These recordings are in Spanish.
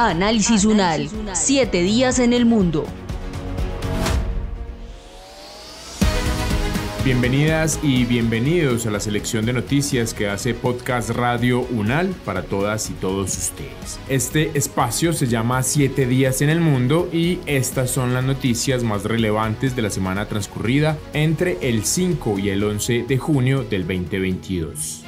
Análisis UNAL, siete días en el mundo. Bienvenidas y bienvenidos a la selección de noticias que hace Podcast Radio UNAL para todas y todos ustedes. Este espacio se llama Siete días en el mundo y estas son las noticias más relevantes de la semana transcurrida entre el 5 y el 11 de junio del 2022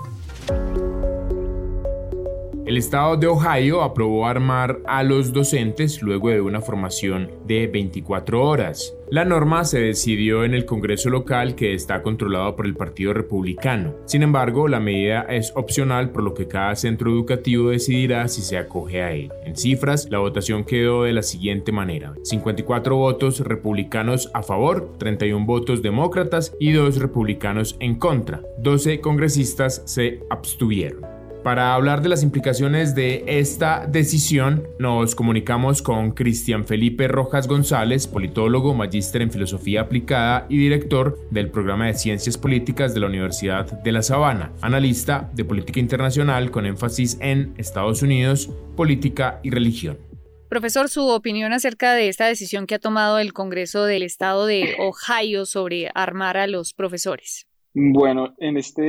El estado de Ohio aprobó armar a los docentes luego de una formación de 24 horas. La norma se decidió en el Congreso local que está controlado por el Partido Republicano. Sin embargo, la medida es opcional por lo que cada centro educativo decidirá si se acoge a él. En cifras, la votación quedó de la siguiente manera. 54 votos republicanos a favor, 31 votos demócratas y 2 republicanos en contra. 12 congresistas se abstuvieron. Para hablar de las implicaciones de esta decisión, nos comunicamos con Cristian Felipe Rojas González, politólogo, magíster en filosofía aplicada y director del programa de ciencias políticas de la Universidad de La Sabana, analista de política internacional con énfasis en Estados Unidos, política y religión. Profesor, su opinión acerca de esta decisión que ha tomado el Congreso del Estado de Ohio sobre armar a los profesores. Bueno, en esta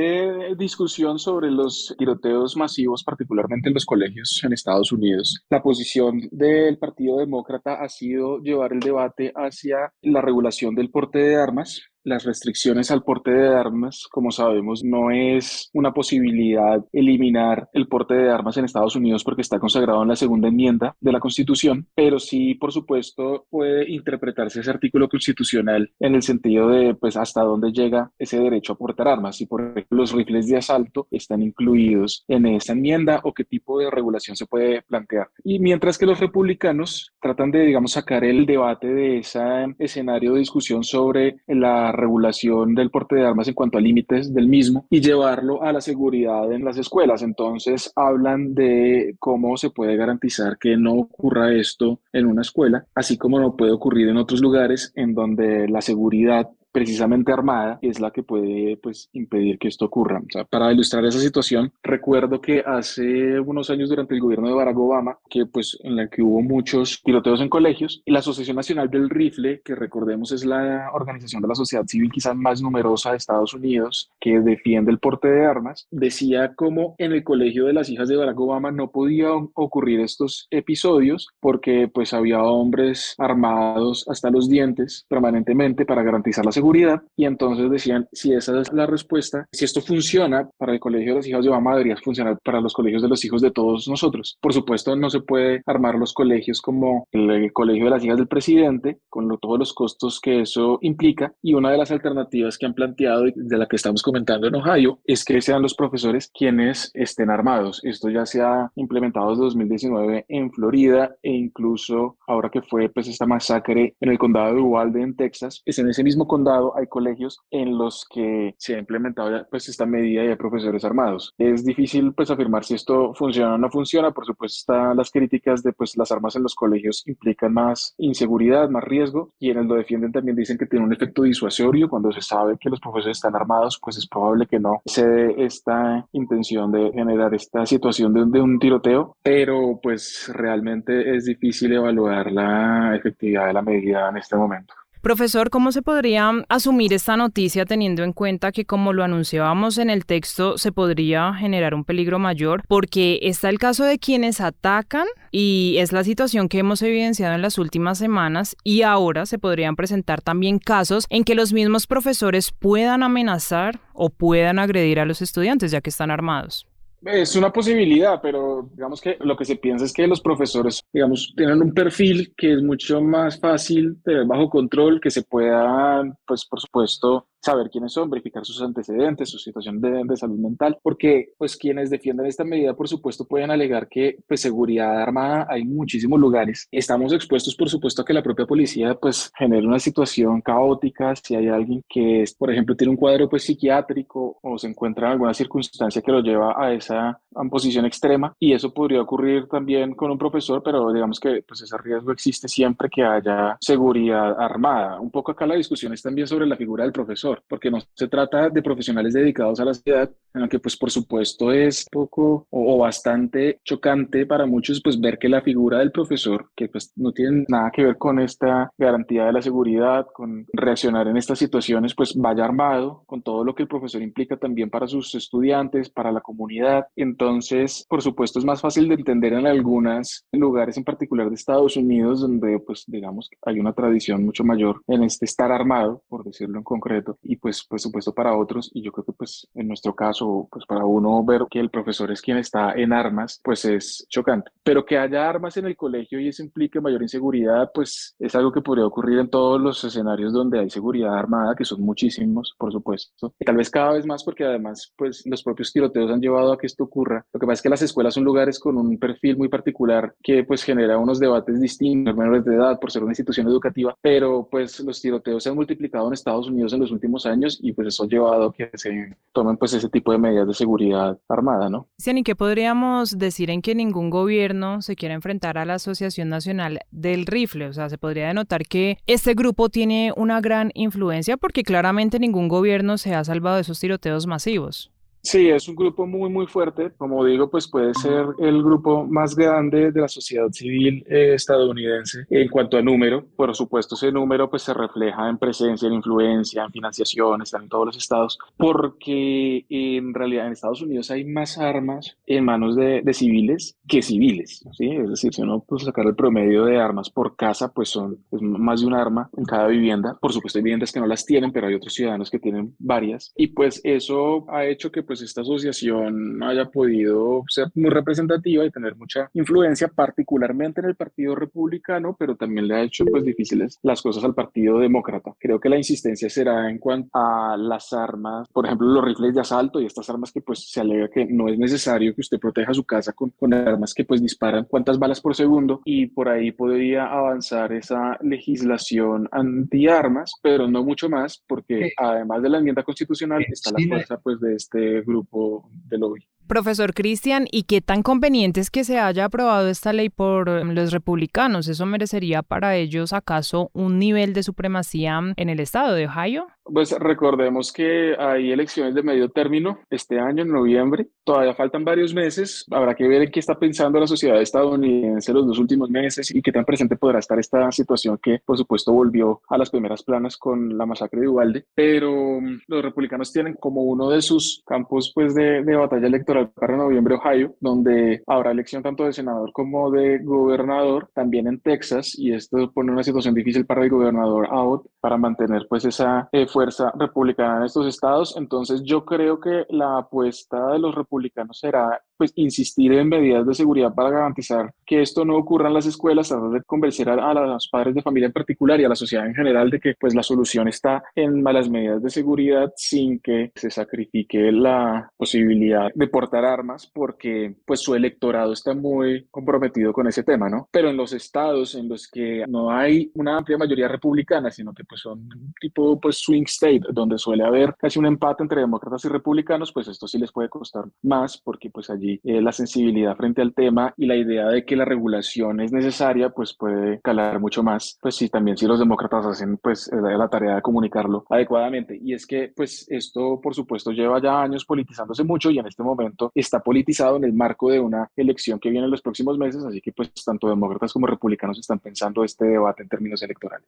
discusión sobre los tiroteos masivos, particularmente en los colegios en Estados Unidos, la posición del Partido Demócrata ha sido llevar el debate hacia la regulación del porte de armas, las restricciones al porte de armas, como sabemos, no es una posibilidad eliminar el porte de armas en Estados Unidos porque está consagrado en la segunda enmienda de la Constitución, pero sí, por supuesto, puede interpretarse ese artículo constitucional en el sentido de, pues, hasta dónde llega ese derecho a portar armas. Si, por ejemplo, los rifles de asalto están incluidos en esa enmienda o qué tipo de regulación se puede plantear. Y mientras que los republicanos tratan de, digamos, sacar el debate de ese escenario de discusión sobre la regulación del porte de armas en cuanto a límites del mismo y llevarlo a la seguridad en las escuelas. Entonces hablan de cómo se puede garantizar que no ocurra esto en una escuela, así como no puede ocurrir en otros lugares en donde la seguridad precisamente armada es la que puede pues, impedir que esto ocurra. O sea, para ilustrar esa situación, recuerdo que hace unos años durante el gobierno de Barack Obama, que pues en la que hubo muchos tiroteos en colegios, la Asociación Nacional del Rifle, que recordemos es la organización de la sociedad civil quizás más numerosa de Estados Unidos, que defiende el porte de armas, decía como en el colegio de las hijas de Barack Obama no podían ocurrir estos episodios porque pues había hombres armados hasta los dientes permanentemente para garantizar la seguridad seguridad y entonces decían, si esa es la respuesta, si esto funciona para el colegio de los hijos de Obama, debería funcionar para los colegios de los hijos de todos nosotros. Por supuesto, no se puede armar los colegios como el, colegio de las hijas del presidente, con todos los costos que eso implica. Y una de las alternativas que han planteado y de la que estamos comentando en Ohio es que sean los profesores quienes estén armados. Esto ya se ha implementado desde 2019 en Florida e incluso ahora que fue pues esta masacre en el condado de Uvalde en Texas, es en ese mismo condado hay colegios en los que se ha implementado pues esta medida y hay profesores armados. Es difícil pues afirmar si esto funciona o no funciona. Por supuesto están las críticas de pues las armas en los colegios implican más inseguridad, más riesgo. Quienes lo defienden también dicen que tiene un efecto disuasorio. Cuando se sabe que los profesores están armados, pues es probable que no se dé esta intención de generar esta situación de, de un tiroteo, pero pues realmente es difícil evaluar la efectividad de la medida en este momento. Profesor, ¿cómo se podría asumir esta noticia teniendo en cuenta que como lo anunciábamos en el texto se podría generar un peligro mayor? Porque está el caso de quienes atacan y es la situación que hemos evidenciado en las últimas semanas y ahora se podrían presentar también casos en que los mismos profesores puedan amenazar o puedan agredir a los estudiantes ya que están armados. Es una posibilidad, pero digamos que lo que se piensa es que los profesores, digamos, tienen un perfil que es mucho más fácil de bajo control, que se puedan, pues por supuesto, saber quiénes son, verificar sus antecedentes, su situación de, salud mental, porque pues quienes defienden esta medida, por supuesto, pueden alegar que pues seguridad armada hay muchísimos lugares. Estamos expuestos, por supuesto, a que la propia policía pues genere una situación caótica si hay alguien que, por ejemplo, tiene un cuadro pues psiquiátrico o se encuentra en alguna circunstancia que lo lleva a esa posición extrema y eso podría ocurrir también con un profesor, pero digamos que pues ese riesgo existe siempre que haya seguridad armada. Un poco acá la discusión es también sobre la figura del profesor porque no se trata de profesionales dedicados a la ciudad, en lo que pues por supuesto es poco o, bastante chocante para muchos pues ver que la figura del profesor, que pues no tiene nada que ver con esta garantía de la seguridad, con reaccionar en estas situaciones, pues vaya armado con todo lo que el profesor implica también para sus estudiantes, para la comunidad. Entonces, por supuesto, es más fácil de entender en algunos lugares en particular de Estados Unidos, donde pues digamos hay una tradición mucho mayor en este estar armado, por decirlo en concreto, y pues por supuesto para otros, y yo creo que pues en nuestro caso, pues para uno ver que el profesor es quien está en armas, pues es chocante. Pero que haya armas en el colegio y eso implique mayor inseguridad, pues es algo que podría ocurrir en todos los escenarios donde hay seguridad armada, que son muchísimos, por supuesto. Y tal vez cada vez más porque además pues los propios tiroteos han llevado a que esto ocurra. Lo que pasa es que las escuelas son lugares con un perfil muy particular que pues genera unos debates distintos, menores de edad, por ser una institución educativa, pero pues los tiroteos se han multiplicado en Estados Unidos en los últimos años y pues eso ha llevado a que se tomen pues ese tipo de medidas de seguridad armada, ¿no? ¿y qué podríamos decir en que ningún gobierno se quiera enfrentar a la Asociación Nacional del Rifle? O sea, se podría denotar que este grupo tiene una gran influencia porque claramente ningún gobierno se ha salvado de esos tiroteos masivos. Sí, es un grupo muy, muy fuerte. Como digo, pues puede ser el grupo más grande de la sociedad civil eh, estadounidense en cuanto a número. Por supuesto, ese número pues se refleja en presencia, en influencia, en financiación, están en todos los estados, porque en realidad en Estados Unidos hay más armas en manos de, de civiles que civiles, ¿sí? Es decir, si uno pues sacar el promedio de armas por casa, pues son pues, más de un arma en cada vivienda. Por supuesto, hay viviendas que no las tienen, pero hay otros ciudadanos que tienen varias. Y pues eso ha hecho que pues, pues esta asociación haya podido ser muy representativa y tener mucha influencia, particularmente en el Partido Republicano, pero también le ha hecho pues difíciles las cosas al Partido Demócrata. Creo que la insistencia será en cuanto a las armas, por ejemplo, los rifles de asalto y estas armas que pues se alega que no es necesario que usted proteja su casa con, con armas que pues disparan cuántas balas por segundo y por ahí podría avanzar esa legislación antiarmas, pero no mucho más porque además de la enmienda constitucional está la fuerza pues de este grupo de lobby. Profesor Cristian, ¿y qué tan conveniente es que se haya aprobado esta ley por em, los republicanos? ¿Eso merecería para ellos acaso un nivel de supremacía en el estado de Ohio? Pues recordemos que hay elecciones de medio término este año, en noviembre. Todavía faltan varios meses. Habrá que ver en qué está pensando la sociedad estadounidense los dos últimos meses y qué tan presente podrá estar esta situación que, por supuesto, volvió a las primeras planas con la masacre de Uvalde. Pero mm, los republicanos tienen como uno de sus campos pues, de batalla electoral para noviembre Ohio, donde habrá elección tanto de senador como de gobernador, también en Texas, y esto pone una situación difícil para el gobernador Abbott para mantener pues esa eh, fuerza republicana en estos estados. Entonces yo creo que la apuesta de los republicanos será pues insistir en medidas de seguridad para garantizar que esto no ocurra en las escuelas, tratar de convencer a, los padres de familia en particular y a la sociedad en general de que pues la solución está en malas medidas de seguridad sin que se sacrifique la posibilidad de portar armas porque pues su electorado está muy comprometido con ese tema, ¿no? Pero en los estados en los que no hay una amplia mayoría republicana, sino que pues son tipo pues swing state, donde suele haber casi un empate entre demócratas y republicanos, pues esto sí les puede costar más porque pues allí eh, la sensibilidad frente al tema y la idea de que la regulación es necesaria, pues puede calar mucho más, pues sí, también si los demócratas hacen pues eh, la tarea de comunicarlo adecuadamente. Y es que pues esto por supuesto lleva ya años politizándose mucho y en este momento está politizado en el marco de una elección que viene en los próximos meses, así que pues tanto demócratas como republicanos están pensando este debate en términos electorales.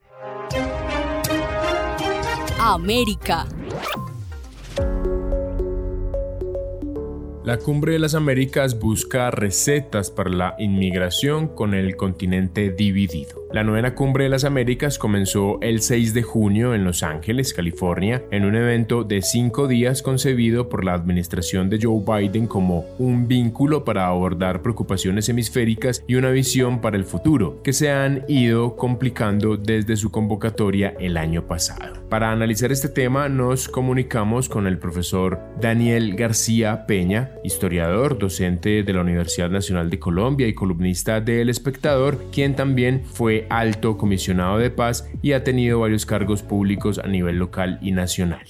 América. La Cumbre de las Américas busca recetas para la inmigración con el continente dividido. La novena Cumbre de las Américas comenzó el 6 de junio en Los Ángeles, California, en un evento de cinco días concebido por la administración de Joe Biden como un vínculo para abordar preocupaciones hemisféricas y una visión para el futuro, que se han ido complicando desde su convocatoria el año pasado. Para analizar este tema nos comunicamos con el profesor Daniel García Peña, historiador, docente de la Universidad Nacional de Colombia y columnista de El Espectador, quien también fue alto comisionado de paz y ha tenido varios cargos públicos a nivel local y nacional.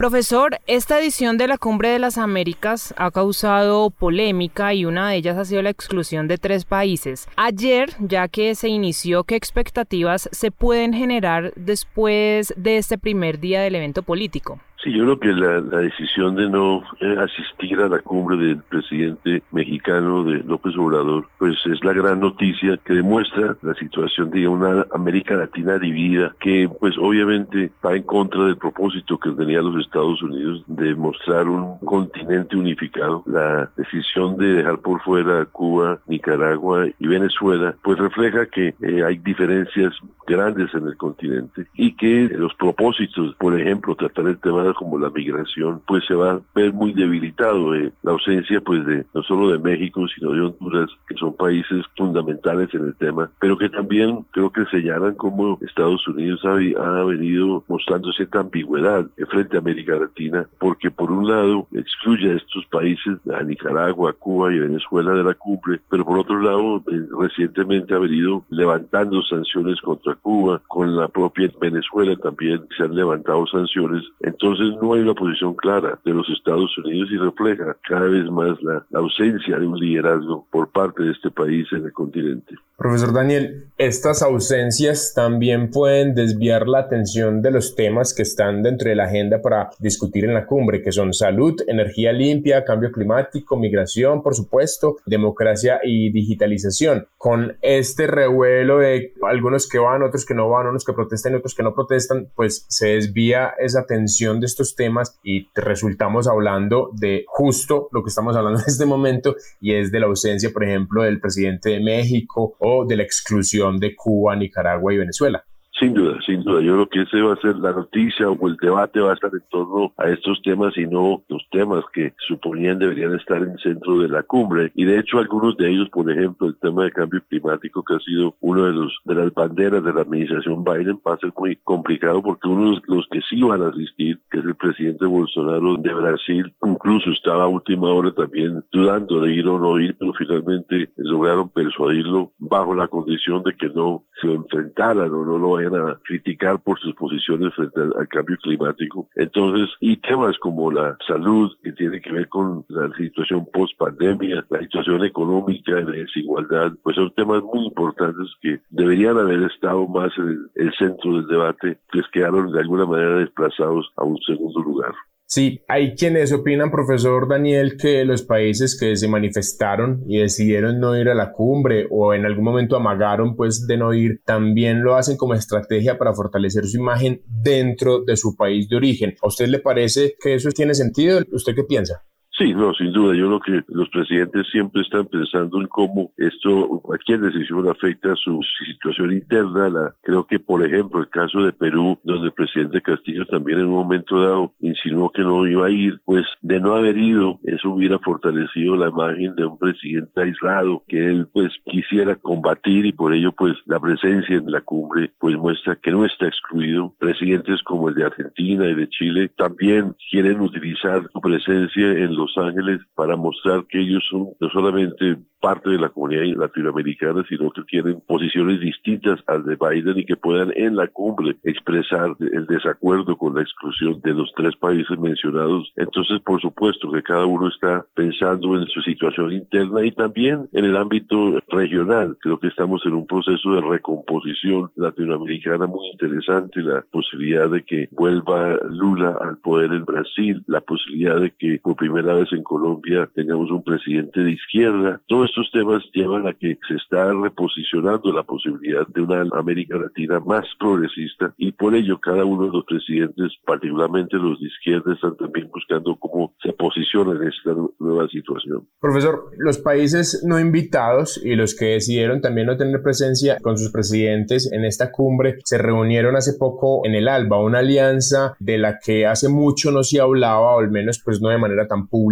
Profesor, esta edición de la Cumbre de las Américas ha causado polémica y una de ellas ha sido la exclusión de tres países. Ayer, ya que se inició, ¿qué expectativas se pueden generar después de este primer día del evento político? Sí, yo creo que la, decisión de no eh, asistir a la cumbre del presidente mexicano de López Obrador, pues es la gran noticia que demuestra la situación de una América Latina dividida, que pues obviamente va en contra del propósito que tenía los Estados Unidos de mostrar un continente unificado. La decisión de dejar por fuera Cuba, Nicaragua y Venezuela, pues refleja que eh, hay diferencias grandes en el continente y que los propósitos, por ejemplo, tratar el tema de como la migración, pues se va a ver muy debilitado. Eh, la ausencia, pues, de no solo de México, sino de Honduras, que son países fundamentales en el tema, pero que también creo que señalan cómo Estados Unidos ha, ha venido mostrando cierta ambigüedad frente a América Latina, porque por un lado excluye a estos países, a Nicaragua, Cuba y Venezuela de la cumbre, pero por otro lado eh, recientemente ha venido levantando sanciones contra Cuba, con la propia Venezuela también se han levantado sanciones. Entonces, no hay una posición clara de los Estados Unidos y refleja cada vez más la, ausencia de un liderazgo por parte de este país en el continente. Profesor Daniel, estas ausencias también pueden desviar la atención de los temas que están dentro de la agenda para discutir en la cumbre, que son salud, energía limpia, cambio climático, migración, por supuesto, democracia y digitalización. Con este revuelo de algunos que van, otros que no van, unos que protestan y otros que no protestan, pues se desvía esa atención de estos temas y resultamos hablando de justo lo que estamos hablando en este momento y es de la ausencia, por ejemplo, del presidente de México o de la exclusión de Cuba, Nicaragua y Venezuela. Sin duda, sin duda. Yo creo que ese va a ser la noticia o el debate va a estar en torno a estos temas y no los temas que suponían deberían estar en el centro de la cumbre. Y de hecho algunos de ellos, por ejemplo, el tema de cambio climático que ha sido uno de los de las banderas de la administración Biden va a ser muy complicado porque uno de los que sí van a asistir, que es el presidente Bolsonaro de Brasil, incluso estaba a última hora también dudando de ir o no ir, pero finalmente lograron persuadirlo bajo la condición de que no se enfrentaran o no lo vayan a criticar por sus posiciones frente al, cambio climático. Entonces, y temas como la salud, que tiene que ver con la situación post pandemia, la situación económica, la desigualdad, pues son temas muy importantes que deberían haber estado más en el, centro del debate, pues quedaron de alguna manera desplazados a un segundo lugar. Sí, hay quienes opinan, profesor Daniel, que los países que se manifestaron y decidieron no ir a la cumbre o en algún momento amagaron pues de no ir, también lo hacen como estrategia para fortalecer su imagen dentro de su país de origen. ¿A usted le parece que eso tiene sentido? ¿Usted qué piensa? Sí, no, sin duda. Yo creo que los presidentes siempre están pensando en cómo esto, cualquier decisión afecta a su situación interna. La, creo que, por ejemplo, el caso de Perú, donde el presidente Castillo también en un momento dado insinuó que no iba a ir, pues de no haber ido, eso hubiera fortalecido la imagen de un presidente aislado que él pues quisiera combatir y por ello pues la presencia en la cumbre pues muestra que no está excluido. Presidentes como el de Argentina y de Chile también quieren utilizar su presencia en los Ángeles para mostrar que ellos son no solamente parte de la comunidad latinoamericana, sino que tienen posiciones distintas al de Biden y que puedan en la cumbre expresar el desacuerdo con la exclusión de los tres países mencionados. Entonces, por supuesto que cada uno está pensando en su situación interna y también en el ámbito regional. Creo que estamos en un proceso de recomposición latinoamericana muy interesante, la posibilidad de que vuelva Lula al poder en Brasil, la posibilidad de que por primera vez en Colombia tengamos un presidente de izquierda. Todos estos temas llevan a que se está reposicionando la posibilidad de una América Latina más progresista y por ello cada uno de los presidentes, particularmente los de izquierda, están también buscando cómo se posicionan en esta nueva situación. Profesor, los países no invitados y los que decidieron también no tener presencia con sus presidentes en esta cumbre se reunieron hace poco en el ALBA, una alianza de la que hace mucho no se hablaba, o al menos pues no de manera tan pública.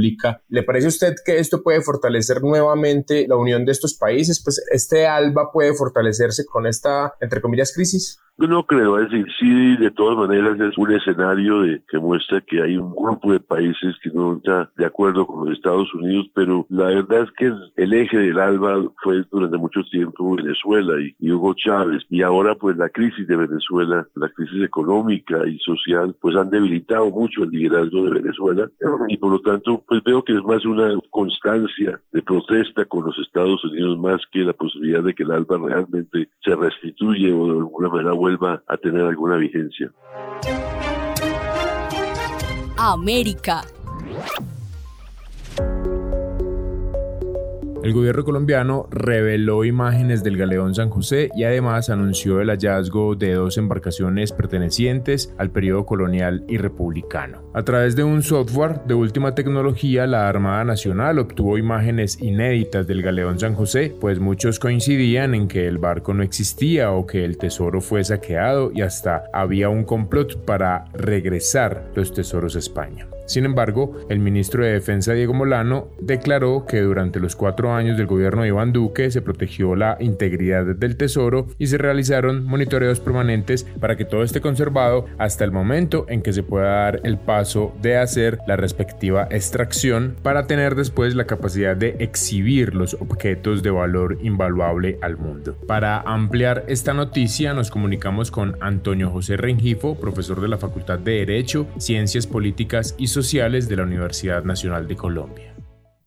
¿Le parece a usted que esto puede fortalecer nuevamente la unión de estos países? Pues este ALBA puede fortalecerse con esta, entre comillas, crisis. No creo, es decir, sí, de todas maneras es un escenario que muestra que hay un grupo de países que no está de acuerdo con los Estados Unidos, pero la verdad es que el eje del ALBA fue durante mucho tiempo Venezuela y, Hugo Chávez, y ahora pues la crisis de Venezuela, la crisis económica y social, pues han debilitado mucho el liderazgo de Venezuela, y por lo tanto pues veo que es más una constancia de protesta con los Estados Unidos más que la posibilidad de que el ALBA realmente se restituye o de alguna manera vuelva a tener alguna vigencia. América. El gobierno colombiano reveló imágenes del galeón San José y además anunció el hallazgo de dos embarcaciones pertenecientes al periodo colonial y republicano. A través de un software de última tecnología, la Armada Nacional obtuvo imágenes inéditas del galeón San José, pues muchos coincidían en que el barco no existía o que el tesoro fue saqueado y hasta había un complot para regresar los tesoros a España. Sin embargo, el ministro de Defensa Diego Molano declaró que durante los cuatro años del gobierno de Iván Duque se protegió la integridad del tesoro y se realizaron monitoreos permanentes para que todo esté conservado hasta el momento en que se pueda dar el paso de hacer la respectiva extracción para tener después la capacidad de exhibir los objetos de valor invaluable al mundo. Para ampliar esta noticia nos comunicamos con Antonio José Rengifo, profesor de la Facultad de Derecho, Ciencias Políticas y de la Universidad Nacional de Colombia.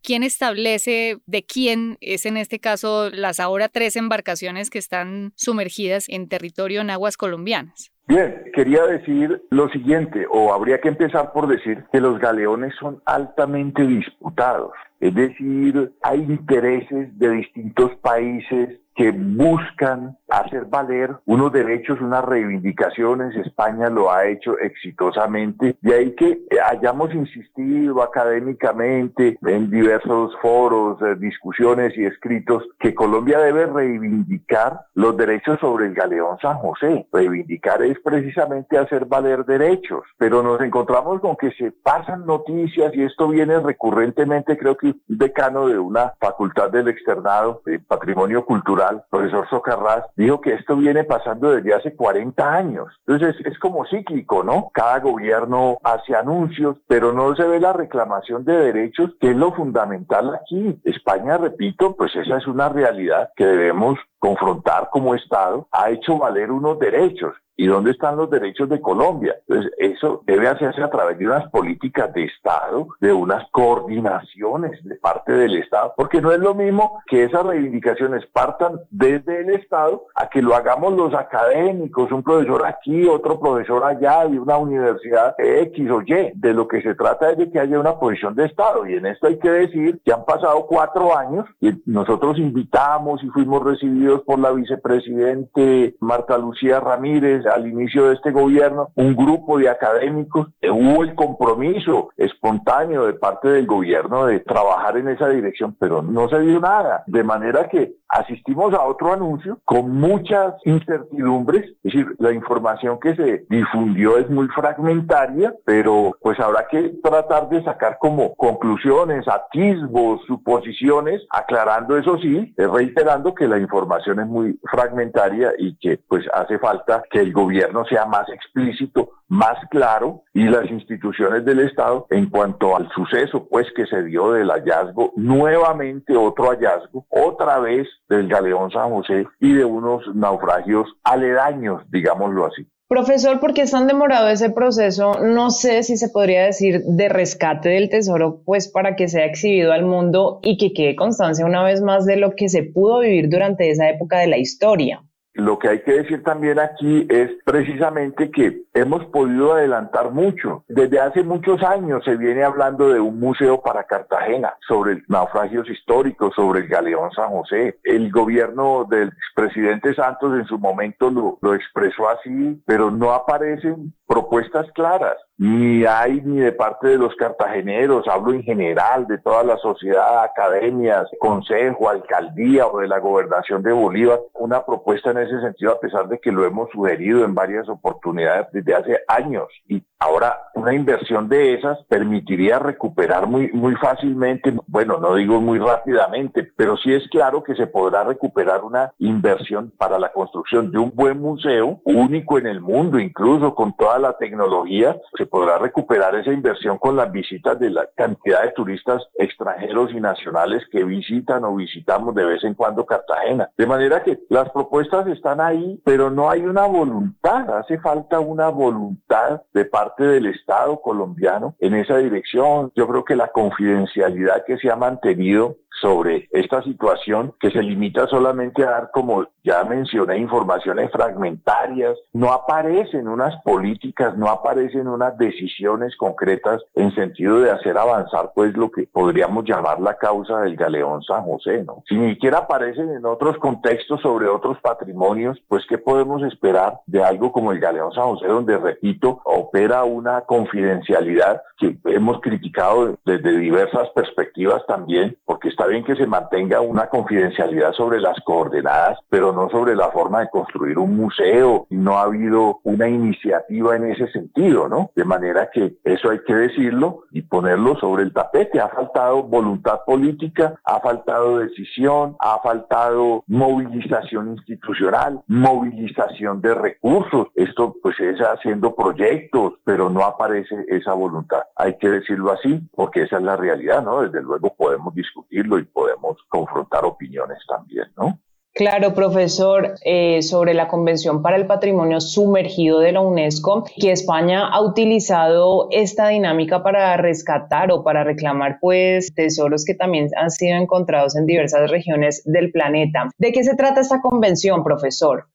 ¿Quién establece de quién es en este caso las ahora tres embarcaciones que están sumergidas en territorio en aguas colombianas? Bien, quería decir lo siguiente, o habría que empezar por decir que los galeones son altamente disputados. Es decir, hay intereses de distintos países que buscan hacer valer unos derechos, unas reivindicaciones. España lo ha hecho exitosamente. De ahí que hayamos insistido académicamente en diversos foros, eh, discusiones y escritos que Colombia debe reivindicar los derechos sobre el galeón San José. Reivindicar es precisamente hacer valer derechos, pero nos encontramos con que se pasan noticias y esto viene recurrentemente, creo que decano de una facultad del externado de patrimonio cultural, profesor Socarrás, dijo que esto viene pasando desde hace 40 años. Entonces es como cíclico, ¿no? Cada gobierno hace anuncios, pero no se ve la reclamación de derechos, que es lo fundamental aquí. España, repito, pues esa es una realidad que debemos confrontar como Estado, ha hecho valer unos derechos ¿Y dónde están los derechos de Colombia? Entonces, eso debe hacerse a través de unas políticas de Estado, de unas coordinaciones de parte del Estado, porque no es lo mismo que esas reivindicaciones partan desde el Estado a que lo hagamos los académicos, un profesor aquí, otro profesor allá, de una universidad X o Y. De lo que se trata es de que haya una posición de Estado. Y en esto hay que decir que han pasado cuatro años y nosotros invitamos y fuimos recibidos por la vicepresidente Marta Lucía Ramírez al inicio de este gobierno, un grupo de académicos, eh, hubo el compromiso espontáneo de parte del gobierno de trabajar en esa dirección, pero no se dio nada. De manera que asistimos a otro anuncio con muchas incertidumbres, es decir, la información que se difundió es muy fragmentaria, pero pues habrá que tratar de sacar como conclusiones, atisbos, suposiciones, aclarando eso sí, reiterando que la información es muy fragmentaria y que pues hace falta que el gobierno sea más explícito, más claro y las instituciones del Estado en cuanto al suceso pues que se dio del hallazgo, nuevamente otro hallazgo, otra vez del galeón San José y de unos naufragios aledaños, digámoslo así. Profesor, ¿por qué es tan demorado ese proceso? No sé si se podría decir de rescate del tesoro, pues para que sea exhibido al mundo y que quede constancia una vez más de lo que se pudo vivir durante esa época de la historia. Lo que hay que decir también aquí es precisamente que hemos podido adelantar mucho. Desde hace muchos años se viene hablando de un museo para Cartagena sobre naufragios históricos, sobre el galeón San José. El gobierno del expresidente Santos en su momento lo, lo expresó así, pero no aparecen propuestas claras. Ni hay ni de parte de los cartageneros, hablo en general de toda la sociedad, academias, consejo, alcaldía o de la gobernación de Bolívar, una propuesta en ese sentido a pesar de que lo hemos sugerido en varias oportunidades desde hace años. Y ahora una inversión de esas permitiría recuperar muy, muy fácilmente, bueno, no digo muy rápidamente, pero sí es claro que se podrá recuperar una inversión para la construcción de un buen museo, único en el mundo, incluso con toda la tecnología, se podrá recuperar esa inversión con las visitas de la cantidad de turistas extranjeros y nacionales que visitan o visitamos de vez en cuando Cartagena. De manera que las propuestas están ahí, pero no hay una voluntad, hace falta una voluntad de parte del Estado colombiano en esa dirección. Yo creo que la confidencialidad que se ha mantenido sobre esta situación que se limita solamente a dar, como ya mencioné, informaciones fragmentarias, no aparecen unas políticas, no aparecen unas decisiones concretas en sentido de hacer avanzar pues lo que podríamos llamar la causa del galeón San José, ¿no? Si ni siquiera aparecen en otros contextos sobre otros patrimonios, pues ¿qué podemos esperar de algo como el galeón San José, donde, repito, opera una confidencialidad que hemos criticado desde diversas perspectivas también, porque está bien que se mantenga una confidencialidad sobre las coordenadas, pero no sobre la forma de construir un museo. No ha habido una iniciativa en ese sentido, ¿no? De manera que eso hay que decirlo y ponerlo sobre el tapete. Ha faltado voluntad política, ha faltado decisión, ha faltado movilización institucional, movilización de recursos. Esto pues es haciendo proyectos, pero no aparece esa voluntad. Hay que decirlo así, porque esa es la realidad, ¿no? Desde luego podemos discutirlo y podemos confrontar opiniones también, ¿no? Claro, profesor, eh, sobre la Convención para el Patrimonio Sumergido de la UNESCO, que España ha utilizado esta dinámica para rescatar o para reclamar pues tesoros que también han sido encontrados en diversas regiones del planeta. ¿De qué se trata esta convención, profesor?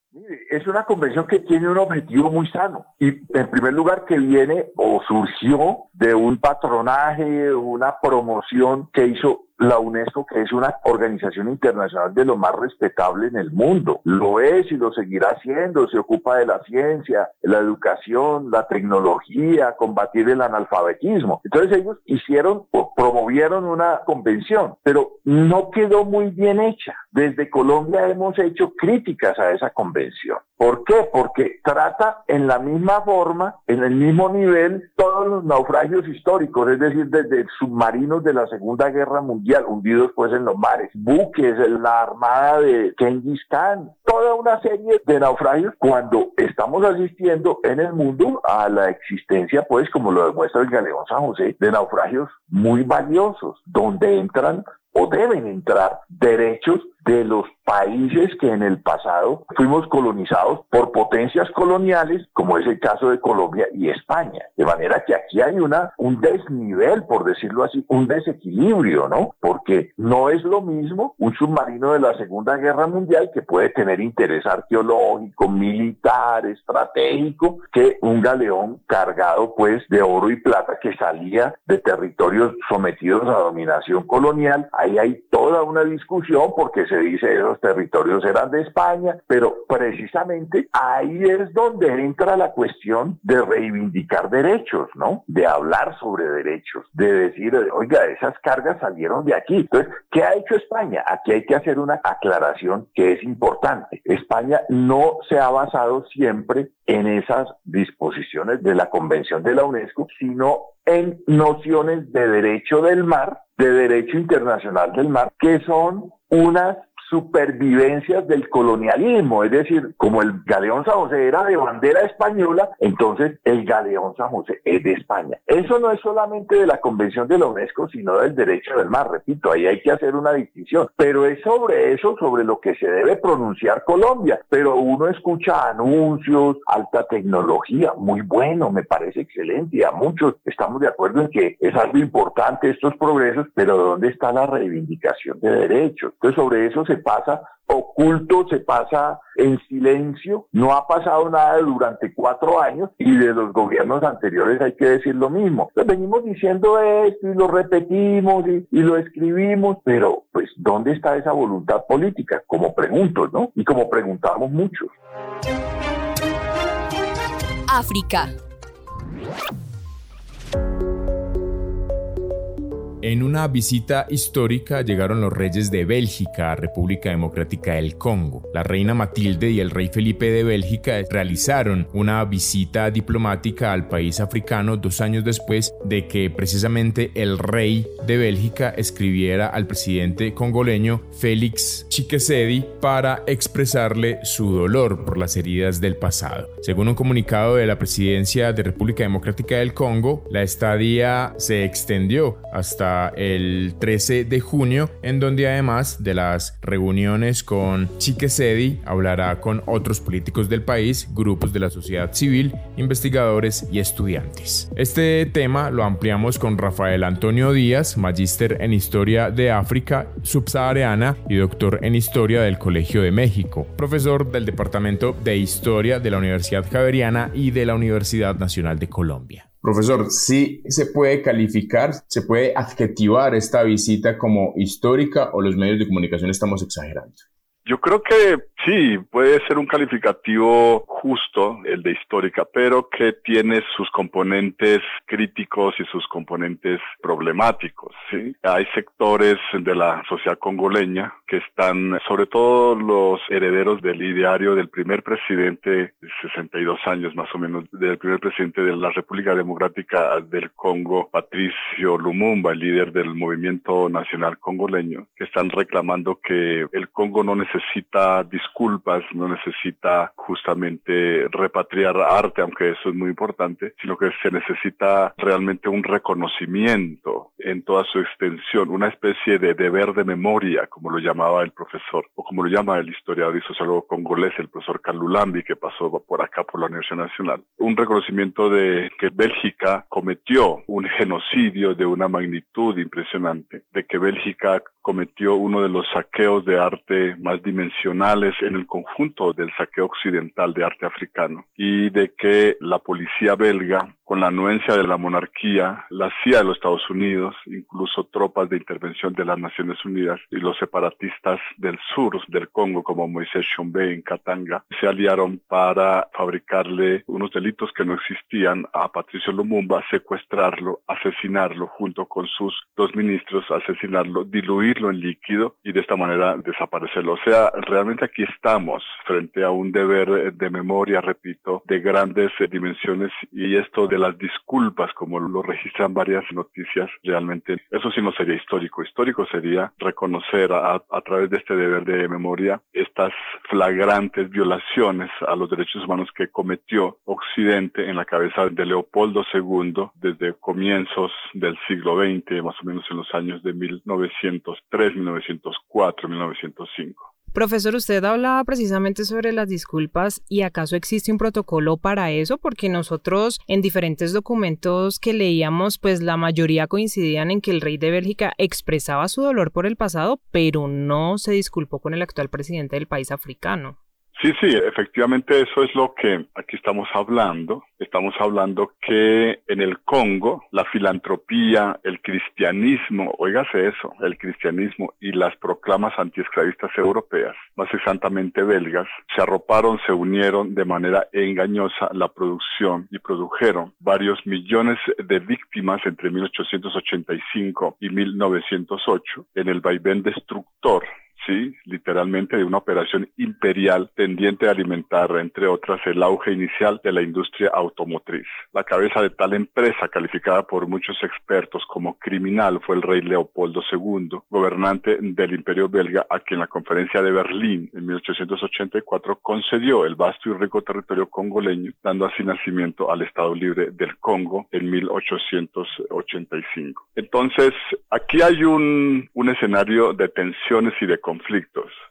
Es una convención que tiene un objetivo muy sano y en primer lugar que viene o surgió de un patronaje, una promoción que hizo la UNESCO, que es una organización internacional de lo más respetable en el mundo. Lo es y lo seguirá siendo. Se ocupa de la ciencia, la educación, la tecnología, combatir el analfabetismo. Entonces ellos hicieron promovieron una convención, pero no quedó muy bien hecha. Desde Colombia hemos hecho críticas a esa convención. ¿Por qué? Porque trata en la misma forma, en el mismo nivel, todos los naufragios históricos, es decir, desde submarinos de la Segunda Guerra Mundial, hundidos pues en los mares, buques, la armada de Genghis toda una serie de naufragios cuando estamos asistiendo en el mundo a la existencia, pues, como lo demuestra el Galeón San José, de naufragios muy valiosos, donde entran o deben entrar derechos de los países que en el pasado fuimos colonizados por potencias coloniales, como es el caso de Colombia y España. De manera que aquí hay una, un desnivel, por decirlo así, un desequilibrio, ¿no? Porque no es lo mismo un submarino de la Segunda Guerra Mundial que puede tener interés arqueológico, militar, estratégico, que un galeón cargado pues de oro y plata que salía de territorios sometidos a dominación colonial. Ahí hay toda una discusión porque se dice esos territorios eran de España, pero precisamente ahí es donde entra la cuestión de reivindicar derechos, ¿no? De hablar sobre derechos, de decir, oiga, esas cargas salieron de aquí. Entonces, ¿qué ha hecho España? Aquí hay que hacer una aclaración que es importante. España no se ha basado siempre en esas disposiciones de la Convención de la UNESCO, sino en nociones de derecho del mar, de derecho internacional del mar, que son unas supervivencias del colonialismo, es decir, como el galeón San José era de bandera española, entonces el galeón San José es de España. Eso no es solamente de la Convención de la UNESCO, sino del derecho del mar, repito, ahí hay que hacer una distinción, pero es sobre eso, sobre lo que se debe pronunciar Colombia, pero uno escucha anuncios, alta tecnología, muy bueno, me parece excelente, a muchos estamos de acuerdo en que es algo importante estos progresos, pero ¿dónde está la reivindicación de derechos? Entonces sobre eso se se pasa oculto, se pasa en silencio, no ha pasado nada durante cuatro años y de los gobiernos anteriores hay que decir lo mismo. venimos diciendo esto y lo repetimos y, y, lo escribimos, pero pues ¿dónde está esa voluntad política? Como pregunto, ¿no? Y como preguntamos muchos. África. En una visita histórica llegaron los reyes de Bélgica, República Democrática del Congo. La reina Matilde y el rey Felipe de Bélgica realizaron una visita diplomática al país africano dos años después de que precisamente el rey de Bélgica escribiera al presidente congoleño Félix Chiquesedi para expresarle su dolor por las heridas del pasado. Según un comunicado de la presidencia de República Democrática del Congo, la estadía se extendió hasta el 13 de junio, en donde además de las reuniones con Chiquesedi, hablará con otros políticos del país, grupos de la sociedad civil, investigadores y estudiantes. Este tema lo ampliamos con Rafael Antonio Díaz, magíster en Historia de África subsahariana y doctor en Historia del Colegio de México, profesor del Departamento de Historia de la Universidad Javeriana y de la Universidad Nacional de Colombia. Profesor, ¿sí se puede calificar, se puede adjetivar esta visita como histórica o los medios de comunicación estamos exagerando? Yo creo que sí, puede ser un calificativo justo, el de histórica, pero que tiene sus componentes críticos y sus componentes problemáticos. ¿sí? Hay sectores de la sociedad congoleña que están, sobre todo los herederos del ideario del primer presidente, de 62 años más o menos, del primer presidente de la República Democrática del Congo, Patricio Lumumba, el líder del movimiento nacional congoleño, que están reclamando que el Congo no necesita necesita disculpas, no necesita justamente repatriar arte, aunque eso es muy importante, sino que se necesita realmente un reconocimiento en toda su extensión, una especie de deber de memoria, como lo llamaba el profesor, o como lo llama el historiador y sociólogo congolés, el profesor Kalulambi, que pasó por acá por la Universidad Nacional. Un reconocimiento de que Bélgica cometió un genocidio de una magnitud impresionante, de que Bélgica cometió uno de los saqueos de arte más dimensionales en el conjunto del saqueo occidental de arte africano y de que la policía belga con la anuencia de la monarquía, la CIA de los Estados Unidos, incluso tropas de intervención de las Naciones Unidas y los separatistas del sur del Congo, como Moisés Chombe en Katanga, se aliaron para fabricarle unos delitos que no existían a Patricio Lumumba, secuestrarlo, asesinarlo junto con sus dos ministros, asesinarlo, diluirlo en líquido y de esta manera desaparecerlo. O sea, realmente aquí estamos frente a un deber de memoria, repito, de grandes dimensiones y esto de las disculpas, como lo registran varias noticias, realmente eso sí no sería histórico. Histórico sería reconocer a, a través de este deber de memoria estas flagrantes violaciones a los derechos humanos que cometió Occidente en la cabeza de Leopoldo II desde comienzos del siglo XX, más o menos en los años de 1903, 1904, 1905. Profesor, usted hablaba precisamente sobre las disculpas y acaso existe un protocolo para eso, porque nosotros en diferentes documentos que leíamos, pues la mayoría coincidían en que el rey de Bélgica expresaba su dolor por el pasado, pero no se disculpó con el actual presidente del país africano. Sí, sí, efectivamente eso es lo que aquí estamos hablando. Estamos hablando que en el Congo la filantropía, el cristianismo, oígase eso, el cristianismo y las proclamas antiesclavistas europeas, más exactamente belgas, se arroparon, se unieron de manera engañosa la producción y produjeron varios millones de víctimas entre 1885 y 1908 en el vaivén destructor sí, literalmente de una operación imperial tendiente a alimentar, entre otras, el auge inicial de la industria automotriz. La cabeza de tal empresa, calificada por muchos expertos como criminal, fue el rey Leopoldo II, gobernante del imperio belga, a quien la conferencia de Berlín en 1884 concedió el vasto y rico territorio congoleño, dando así nacimiento al Estado Libre del Congo en 1885. Entonces, aquí hay un, un escenario de tensiones y de conflictos.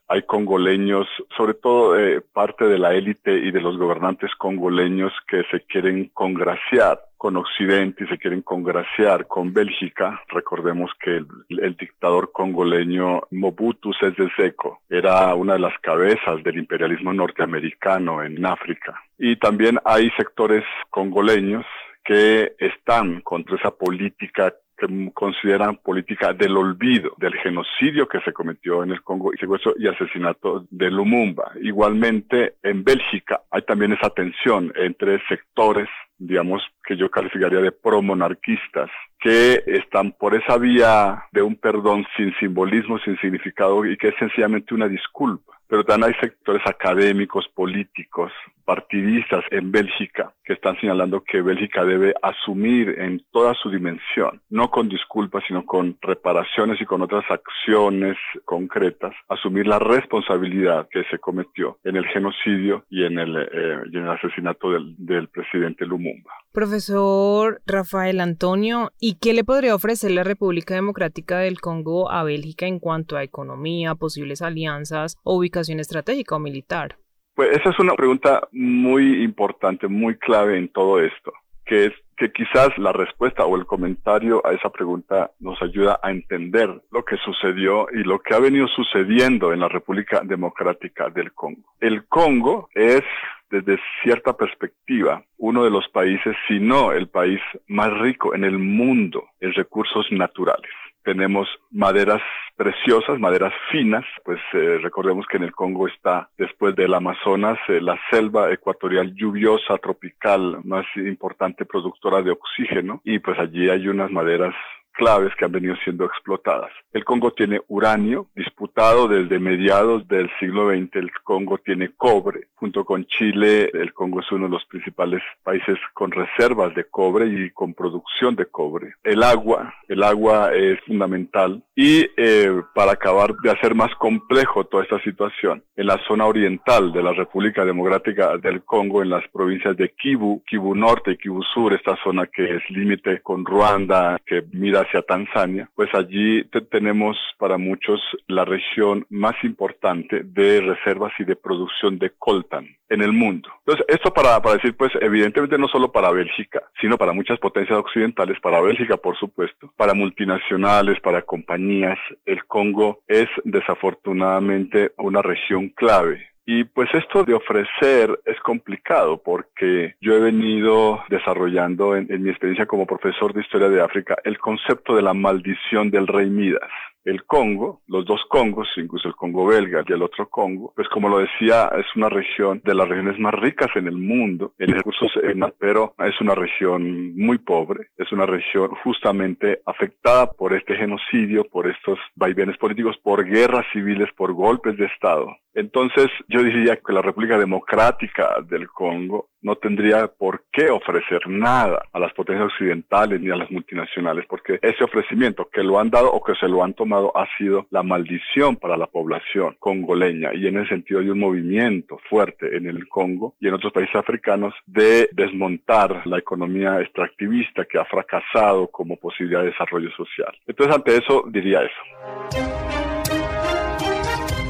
Hay congoleños, sobre todo eh, parte de la élite y de los gobernantes congoleños que se quieren congraciar con Occidente y se quieren congraciar con Bélgica. Recordemos que el, dictador congoleño Mobutu Sese Seko era una de las cabezas del imperialismo norteamericano en África. Y también hay sectores congoleños que están contra esa política que consideran política del olvido, del genocidio que se cometió en el Congo y secuestro y asesinato de Lumumba. Igualmente, en Bélgica hay también esa tensión entre sectores, digamos, que yo calificaría de promonarquistas, que están por esa vía de un perdón sin simbolismo, sin significado y que es sencillamente una disculpa pero también hay sectores académicos, políticos, partidistas en Bélgica que están señalando que Bélgica debe asumir en toda su dimensión, no con disculpas, sino con reparaciones y con otras acciones concretas, asumir la responsabilidad que se cometió en el genocidio y en el, eh, asesinato del, del presidente Lumumba. Profesor Rafael Antonio, ¿y qué le podría ofrecer la República Democrática del Congo a Bélgica en cuanto a economía, posibles alianzas o ubicación estratégica o militar? Pues esa es una pregunta muy importante, muy clave en todo esto, que es que quizás la respuesta o el comentario a esa pregunta nos ayuda a entender lo que sucedió y lo que ha venido sucediendo en la República Democrática del Congo. El Congo es desde cierta perspectiva uno de los países, si no el país más rico en el mundo en recursos naturales. Tenemos maderas preciosas, maderas finas, pues eh, recordemos que en el Congo está, después del Amazonas, eh, la selva ecuatorial lluviosa tropical más importante productora de oxígeno y pues allí hay unas maderas claves que han venido siendo explotadas. El Congo tiene uranio, disputado desde mediados del siglo XX. El Congo tiene cobre. Junto con Chile, el Congo es uno de los principales países con reservas de cobre y con producción de cobre. El agua, el agua es fundamental. Y eh, para acabar de hacer más complejo toda esta situación, en la zona oriental de la República Democrática del Congo, en las provincias de Kivu, Kivu Norte y Kivu Sur, esta zona que es límite con Ruanda, que mira hacia Tanzania, pues allí tenemos para muchos la región más importante de reservas y de producción de coltan en el mundo. Entonces, esto para, para decir, pues evidentemente no solo para Bélgica, sino para muchas potencias occidentales, para Bélgica, por supuesto, para multinacionales, para compañías, el Congo es desafortunadamente una región clave y pues esto de ofrecer es complicado porque yo he venido desarrollando en, mi experiencia como profesor de historia de África el concepto de la maldición del rey Midas el Congo, los dos Congos, incluso el Congo belga y el otro Congo, pues como lo decía, es una región de las regiones más ricas en el mundo en recursos, pero es una región muy pobre, es una región justamente afectada por este genocidio, por estos vaivenes políticos, por guerras civiles, por golpes de Estado. Entonces, yo diría que la República Democrática del Congo no tendría por qué ofrecer nada a las potencias occidentales ni a las multinacionales, porque ese ofrecimiento que lo han dado o que se lo han tomado ha sido la maldición para la población congoleña y en ese sentido hay un movimiento fuerte en el Congo y en otros países africanos de desmontar la economía extractivista que ha fracasado como posibilidad de desarrollo social. Entonces ante eso diría eso.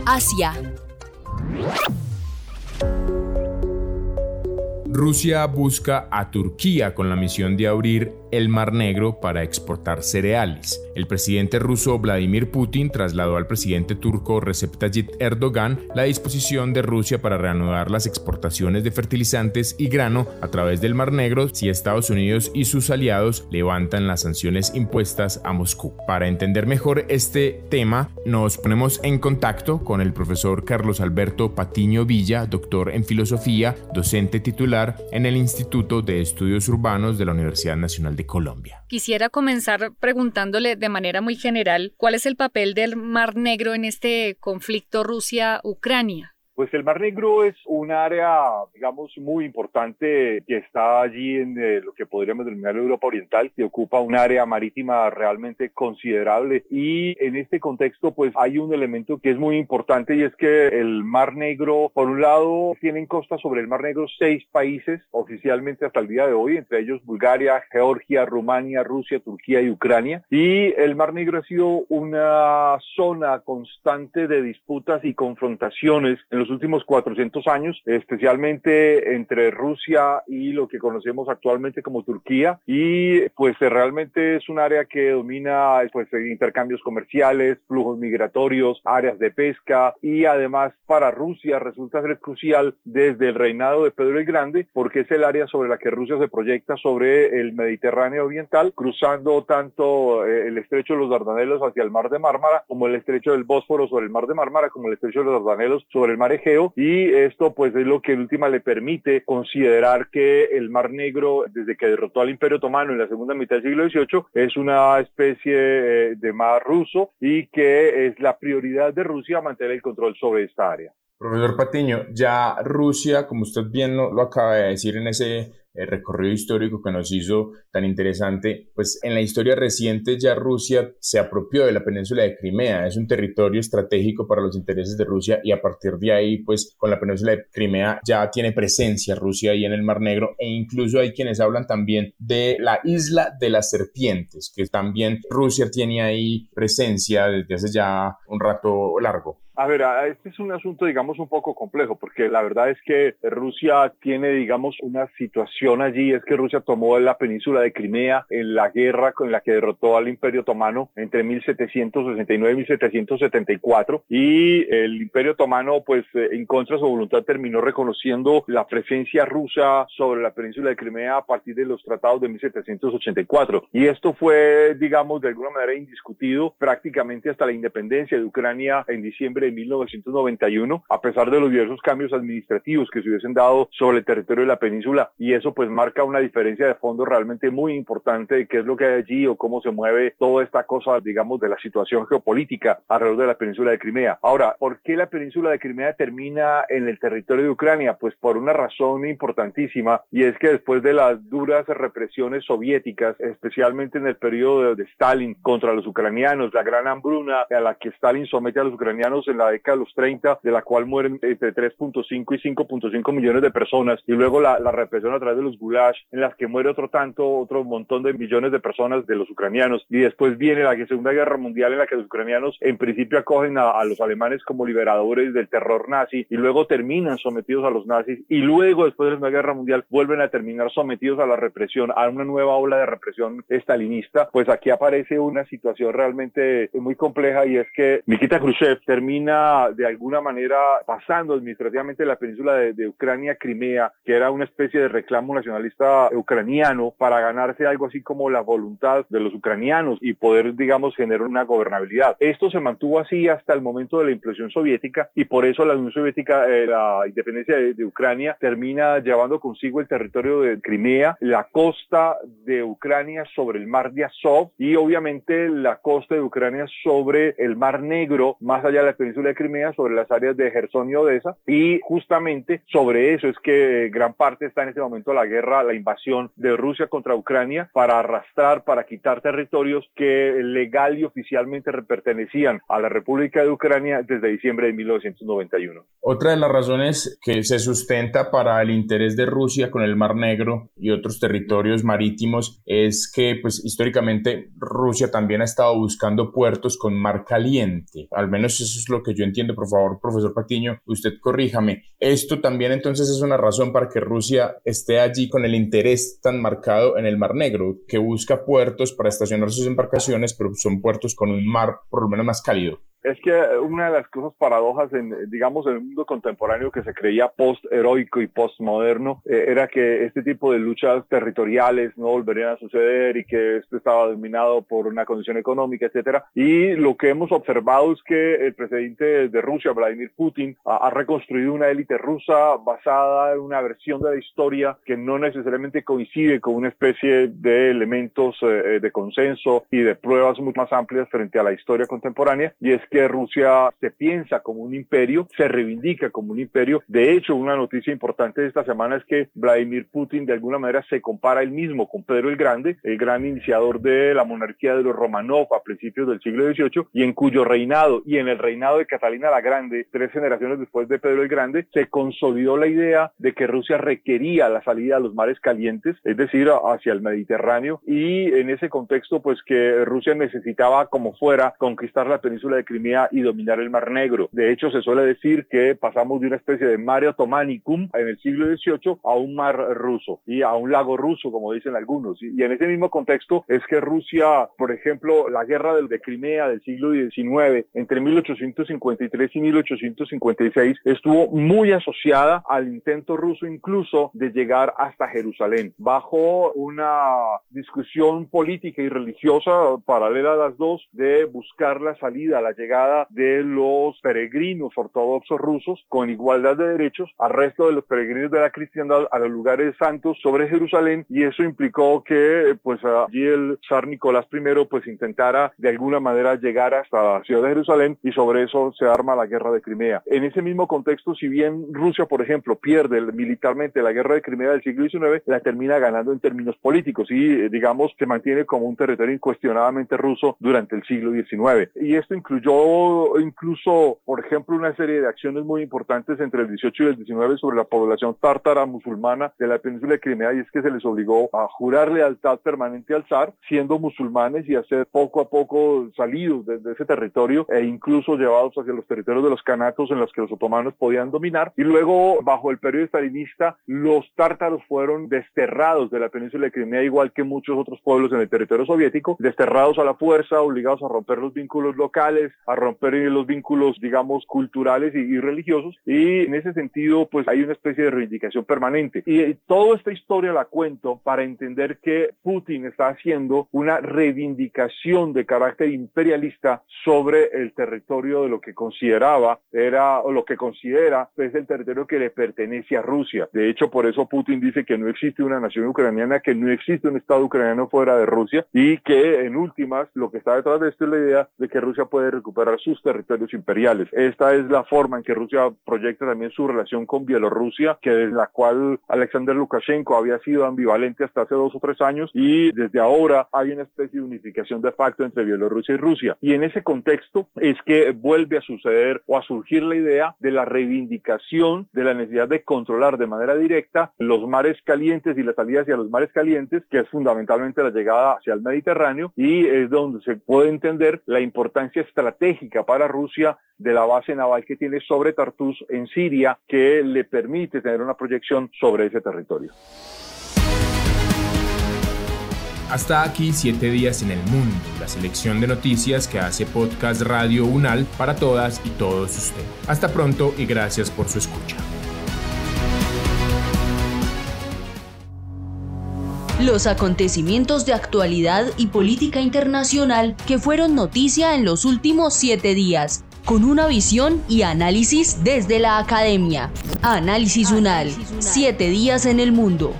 Asia. Rusia busca a Turquía con la misión de abrir el Mar Negro para exportar cereales. El presidente ruso Vladimir Putin trasladó al presidente turco Recep Tayyip Erdogan la disposición de Rusia para reanudar las exportaciones de fertilizantes y grano a través del Mar Negro si Estados Unidos y sus aliados levantan las sanciones impuestas a Moscú. Para entender mejor este tema, nos ponemos en contacto con el profesor Carlos Alberto Patiño Villa, doctor en filosofía, docente titular en el Instituto de Estudios Urbanos de la Universidad Nacional de Colombia. Quisiera comenzar preguntándole de manera muy general cuál es el papel del Mar Negro en este conflicto Rusia-Ucrania. Pues el Mar Negro es un área, digamos, muy importante que está allí en eh, lo que podríamos denominar Europa Oriental, que ocupa un área marítima realmente considerable. Y en este contexto, pues hay un elemento que es muy importante y es que el Mar Negro, por un lado, tienen costa sobre el Mar Negro seis países oficialmente hasta el día de hoy, entre ellos Bulgaria, Georgia, Rumania, Rusia, Turquía y Ucrania. Y el Mar Negro ha sido una zona constante de disputas y confrontaciones en los últimos 400 años, especialmente entre Rusia y lo que conocemos actualmente como Turquía. Y pues realmente es un área que domina pues intercambios comerciales, flujos migratorios, áreas de pesca y además para Rusia resulta ser crucial desde el reinado de Pedro el Grande porque es el área sobre la que Rusia se proyecta sobre el Mediterráneo Oriental, cruzando tanto eh, el estrecho de los Dardanelos hacia el mar de Mármara como el estrecho del Bósforo sobre el mar de Mármara como el estrecho de los Dardanelos sobre el mar Egeo y esto pues es lo que en última le permite considerar que el mar Negro desde que derrotó al Imperio Otomano en la segunda mitad del siglo XVIII es una especie eh, de mar ruso y que es la prioridad de Rusia mantener el control sobre esta área. Profesor Patiño, ya Rusia, como usted bien lo, acaba de decir en ese eh, recorrido histórico que nos hizo tan interesante, pues en la historia reciente ya Rusia se apropió de la península de Crimea, es un territorio estratégico para los intereses de Rusia y a partir de ahí, pues con la península de Crimea ya tiene presencia Rusia ahí en el Mar Negro e incluso hay quienes hablan también de la isla de las serpientes, que también Rusia tiene ahí presencia desde hace ya un rato largo. A ver, este es un asunto, digamos, un poco complejo, porque la verdad es que Rusia tiene, digamos, una situación allí, es que Rusia tomó la península de Crimea en la guerra con la que derrotó al Imperio Otomano entre 1769 y 1774, y el Imperio Otomano, pues, eh, en contra de su voluntad, terminó reconociendo la presencia rusa sobre la península de Crimea a partir de los tratados de 1784. Y esto fue, digamos, de alguna manera indiscutido prácticamente hasta la independencia de Ucrania en diciembre de 1991, a pesar de los diversos cambios administrativos que se hubiesen dado sobre el territorio de la península, y eso pues marca una diferencia de fondo realmente muy importante de qué es lo que hay allí o cómo se mueve toda esta cosa, digamos, de la situación geopolítica alrededor de la península de Crimea. Ahora, ¿por qué la península de Crimea termina en el territorio de Ucrania? Pues por una razón importantísima, y es que después de las duras represiones soviéticas, especialmente en el periodo de Stalin contra los ucranianos, la gran hambruna a la que Stalin somete a los ucranianos en la década de los 30, de la cual mueren entre 3.5 y 5.5 millones de personas, y luego la, la, represión a través de los gulags, en las que muere otro tanto, otro montón de millones de personas de los ucranianos, y después viene la Segunda Guerra Mundial en la que los ucranianos en principio acogen a, a los alemanes como liberadores del terror nazi, y luego terminan sometidos a los nazis, y luego después de la Segunda Guerra Mundial vuelven a terminar sometidos a la represión, a una nueva ola de represión estalinista, pues aquí aparece una situación realmente muy compleja y es que Nikita Khrushchev termina de alguna manera pasando administrativamente la península de, Ucrania, Crimea, que era una especie de reclamo nacionalista ucraniano para ganarse algo así como la voluntad de los ucranianos y poder, digamos, generar una gobernabilidad. Esto se mantuvo así hasta el momento de la implosión soviética y por eso la Unión Soviética, eh, la independencia de, de Ucrania, termina llevando consigo el territorio de Crimea, la costa de Ucrania sobre el mar de Azov y obviamente la costa de Ucrania sobre el mar Negro, más allá de la península de Crimea, sobre las áreas de Gerson y Odessa, y justamente sobre eso es que gran parte está en este momento la guerra, la invasión de Rusia contra Ucrania para arrastrar, para quitar territorios que legal y oficialmente pertenecían a la República de Ucrania desde diciembre de 1991. Otra de las razones que se sustenta para el interés de Rusia con el Mar Negro y otros territorios marítimos es que, pues, históricamente Rusia también ha estado buscando puertos con mar caliente, al menos eso es lo que yo entiendo, por favor, profesor Patiño, usted corríjame. Esto también entonces es una razón para que Rusia esté allí con el interés tan marcado en el Mar Negro, que busca puertos para estacionar sus embarcaciones, pero son puertos con un mar por lo menos más cálido es que una de las cosas paradojas en, digamos, el mundo contemporáneo que se creía post-heroico y post-moderno eh, era que este tipo de luchas territoriales no volverían a suceder y que esto estaba dominado por una condición económica, etcétera. Y lo que hemos observado es que el presidente de Rusia, Vladimir Putin, ha, reconstruido una élite rusa basada en una versión de la historia que no necesariamente coincide con una especie de elementos eh, de consenso y de pruebas mucho más amplias frente a la historia contemporánea. Y es que Rusia se piensa como un imperio, se reivindica como un imperio. De hecho, una noticia importante de esta semana es que Vladimir Putin de alguna manera se compara él mismo con Pedro el Grande, el gran iniciador de la monarquía de los Romanov a principios del siglo XVIII, y en cuyo reinado y en el reinado de Catalina la Grande, tres generaciones después de Pedro el Grande, se consolidó la idea de que Rusia requería la salida a los mares calientes, es decir, hacia el Mediterráneo, y en ese contexto, pues que Rusia necesitaba como fuera conquistar la península de Crimea Crimea y dominar el Mar Negro. De hecho, se suele decir que pasamos de una especie de mare otomanicum en el siglo XVIII a un mar ruso y a un lago ruso, como dicen algunos. Y en ese mismo contexto es que Rusia, por ejemplo, la guerra de Crimea del siglo XIX, entre 1853 y 1856, estuvo muy asociada al intento ruso incluso de llegar hasta Jerusalén, bajo una discusión política y religiosa paralela a las dos de buscar la salida, la llegada de los peregrinos ortodoxos rusos con igualdad de derechos al resto de los peregrinos de la cristiandad a los lugares santos sobre Jerusalén y eso implicó que pues allí el zar Nicolás I pues intentara de alguna manera llegar hasta la ciudad de Jerusalén y sobre eso se arma la guerra de Crimea. En ese mismo contexto, si bien Rusia, por ejemplo, pierde militarmente la guerra de Crimea del siglo XIX, la termina ganando en términos políticos y digamos se mantiene como un territorio incuestionadamente ruso durante el siglo XIX. Y esto incluyó incluso, por ejemplo, una serie de acciones muy importantes entre el 18 y el 19 sobre la población tártara musulmana de la península de Crimea y es que se les obligó a jurar lealtad permanente al zar siendo musulmanes y a ser poco a poco salidos desde ese territorio e incluso llevados hacia los territorios de los canatos en los que los otomanos podían dominar. Y luego, bajo el periodo estalinista, los tártaros fueron desterrados de la península de Crimea, igual que muchos otros pueblos en el territorio soviético, desterrados a la fuerza, obligados a romper los vínculos locales, a romper los vínculos, digamos, culturales y, religiosos. Y en ese sentido, pues hay una especie de reivindicación permanente. Y toda esta historia la cuento para entender que Putin está haciendo una reivindicación de carácter imperialista sobre el territorio de lo que consideraba era o lo que considera es el territorio que le pertenece a Rusia. De hecho, por eso Putin dice que no existe una nación ucraniana, que no existe un Estado ucraniano fuera de Rusia y que en últimas lo que está detrás de esto es la idea de que Rusia puede recuperar sus territorios imperiales. Esta es la forma en que Rusia proyecta también su relación con Bielorrusia, que desde la cual Alexander Lukashenko había sido ambivalente hasta hace dos o tres años y desde ahora hay una especie de unificación de facto entre Bielorrusia y Rusia. Y en ese contexto es que vuelve a suceder o a surgir la idea de la reivindicación de la necesidad de controlar de manera directa los mares calientes y la salida hacia los mares calientes, que es fundamentalmente la llegada hacia el Mediterráneo y es donde se puede entender la importancia estratégica para Rusia de la base naval que tiene sobre Tartus en Siria, que le permite tener una proyección sobre ese territorio. Hasta aquí siete días en el mundo, la selección de noticias que hace Podcast Radio UNAL para todas y todos ustedes. Hasta pronto y gracias por su escucha. Los acontecimientos de actualidad y política internacional que fueron noticia en los últimos siete días, con una visión y análisis desde la academia. Análisis UNAL, siete días en el mundo.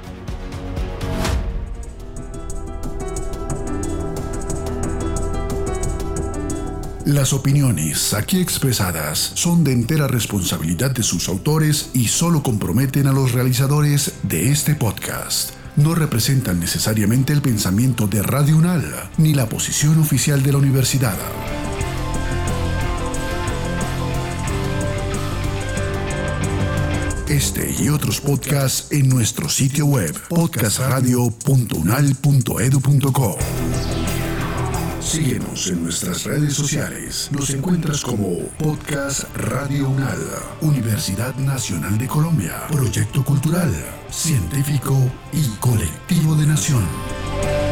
Las opiniones aquí expresadas son de entera responsabilidad de sus autores y solo comprometen a los realizadores de este podcast. No representan necesariamente el pensamiento de Radio UNAL ni la posición oficial de la universidad. Este y otros podcasts en nuestro sitio web podcastradio.unal.edu.co. Síguenos en nuestras redes sociales. Nos encuentras como Podcast Radio UNAL, Universidad Nacional de Colombia, Proyecto Cultural, científico y colectivo de nación.